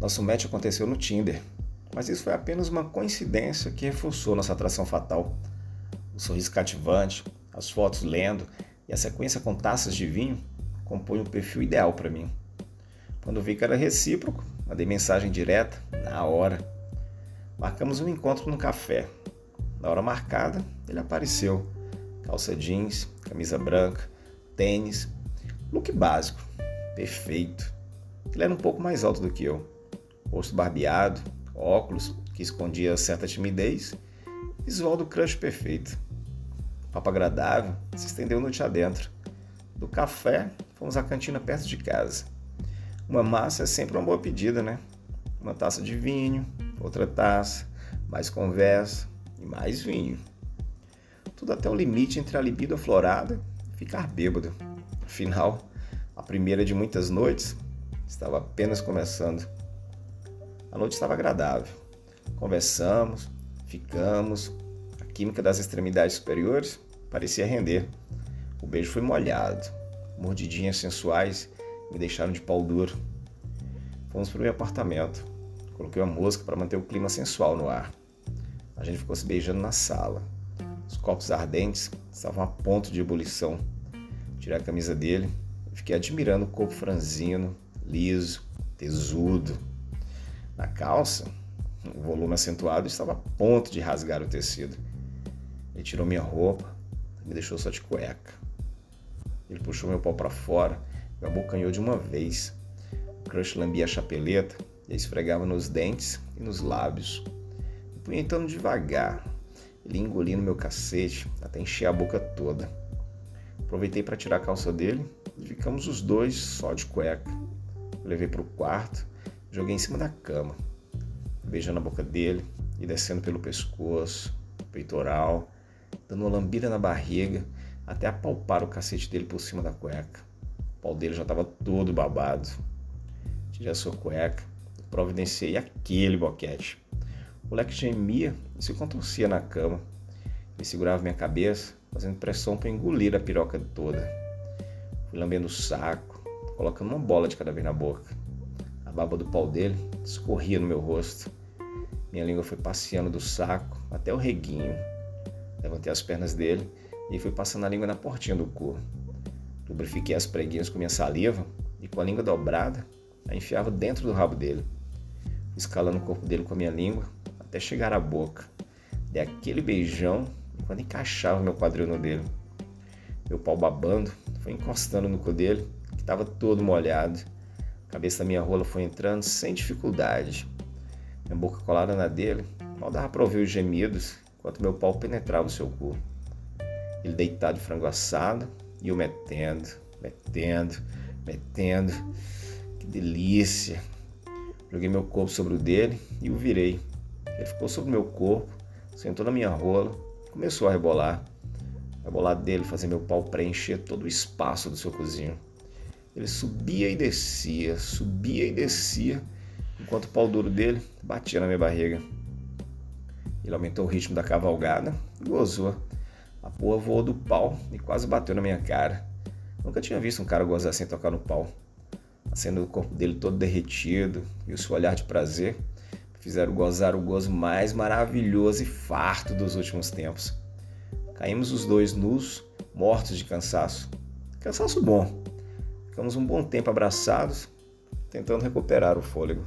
Nosso match aconteceu no Tinder, mas isso foi apenas uma coincidência que reforçou nossa atração fatal. O sorriso cativante, as fotos lendo e a sequência com taças de vinho compõem o perfil ideal para mim. Quando vi que era recíproco, mandei mensagem direta na hora. Marcamos um encontro no café. Na hora marcada, ele apareceu. Calça jeans, camisa branca, tênis, look básico, perfeito. Ele era um pouco mais alto do que eu. Rosto barbeado, óculos que escondia certa timidez, visual do crush perfeito. Papo agradável se estendeu noite adentro. Do café, fomos à cantina perto de casa. Uma massa é sempre uma boa pedida, né? Uma taça de vinho, outra taça, mais conversa e mais vinho. Tudo até o limite entre a libido aflorada e ficar bêbado. Afinal, a primeira de muitas noites estava apenas começando. A noite estava agradável. Conversamos, ficamos, a química das extremidades superiores parecia render. O beijo foi molhado, mordidinhas sensuais me deixaram de pau duro. Fomos para o meu apartamento. Coloquei uma música para manter o clima sensual no ar. A gente ficou se beijando na sala. Os copos ardentes estavam a ponto de ebulição. Tirei a camisa dele e fiquei admirando o corpo franzino, liso, tesudo. Na calça, o volume acentuado estava a ponto de rasgar o tecido. Ele tirou minha roupa e me deixou só de cueca. Ele puxou meu pau para fora e abocanhou de uma vez. O crush lambia a chapeleta e esfregava nos dentes e nos lábios. Punhetando devagar, ele engolindo meu cacete até encher a boca toda. Aproveitei para tirar a calça dele e ficamos os dois só de cueca. Levei para o quarto Joguei em cima da cama, beijando a boca dele e descendo pelo pescoço, peitoral, dando uma lambida na barriga até apalpar o cacete dele por cima da cueca. O pau dele já estava todo babado. Tirei a sua cueca providenciei aquele boquete. O moleque gemia e se contorcia na cama. Ele segurava minha cabeça, fazendo pressão para engolir a piroca toda. Fui lambendo o saco, colocando uma bola de cada vez na boca. A baba do pau dele escorria no meu rosto. Minha língua foi passeando do saco até o reguinho. Levantei as pernas dele e fui passando a língua na portinha do cu. Lubrifiquei as preguinhas com minha saliva e com a língua dobrada a enfiava dentro do rabo dele. Escalando o corpo dele com a minha língua até chegar à boca. Dei aquele beijão enquanto encaixava meu quadril no dele. Meu pau babando foi encostando no cu dele, que estava todo molhado a cabeça da minha rola foi entrando sem dificuldade. Minha boca colada na dele, mal dava para ouvir os gemidos enquanto meu pau penetrava o seu cu. Ele deitado de frango assado e eu metendo, metendo, metendo. Que delícia! Joguei meu corpo sobre o dele e o virei. Ele ficou sobre meu corpo, sentou na minha rola começou a rebolar. O rebolado dele fazia meu pau preencher todo o espaço do seu cozinho. Ele subia e descia, subia e descia, enquanto o pau duro dele batia na minha barriga. Ele aumentou o ritmo da cavalgada e gozou. A porra voou do pau e quase bateu na minha cara. Nunca tinha visto um cara gozar sem tocar no pau. Acendo o corpo dele todo derretido e o seu olhar de prazer fizeram gozar o gozo mais maravilhoso e farto dos últimos tempos. Caímos os dois nus, mortos de cansaço. Cansaço bom, Ficamos um bom tempo abraçados, tentando recuperar o fôlego.